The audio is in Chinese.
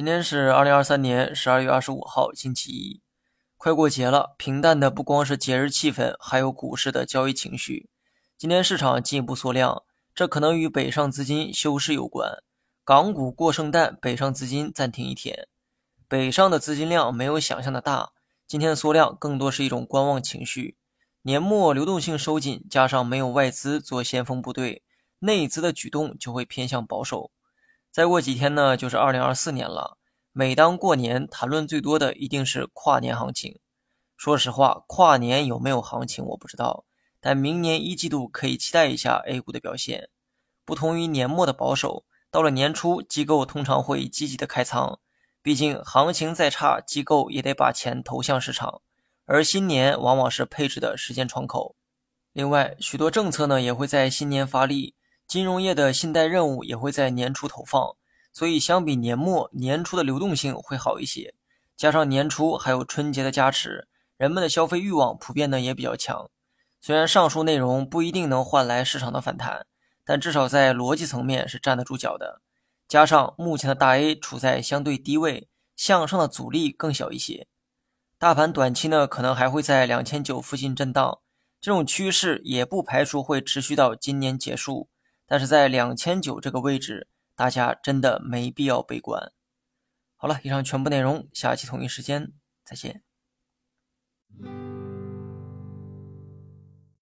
今天是二零二三年十二月二十五号，星期一，快过节了。平淡的不光是节日气氛，还有股市的交易情绪。今天市场进一步缩量，这可能与北上资金休市有关。港股过圣诞，北上资金暂停一天，北上的资金量没有想象的大。今天缩量更多是一种观望情绪。年末流动性收紧，加上没有外资做先锋部队，内资的举动就会偏向保守。再过几天呢，就是二零二四年了。每当过年，谈论最多的一定是跨年行情。说实话，跨年有没有行情我不知道，但明年一季度可以期待一下 A 股的表现。不同于年末的保守，到了年初，机构通常会积极的开仓。毕竟行情再差，机构也得把钱投向市场。而新年往往是配置的时间窗口。另外，许多政策呢也会在新年发力。金融业的信贷任务也会在年初投放，所以相比年末年初的流动性会好一些。加上年初还有春节的加持，人们的消费欲望普遍呢也比较强。虽然上述内容不一定能换来市场的反弹，但至少在逻辑层面是站得住脚的。加上目前的大 A 处在相对低位，向上的阻力更小一些。大盘短期呢可能还会在两千九附近震荡，这种趋势也不排除会持续到今年结束。但是在两千九这个位置，大家真的没必要悲观。好了，以上全部内容，下期同一时间再见。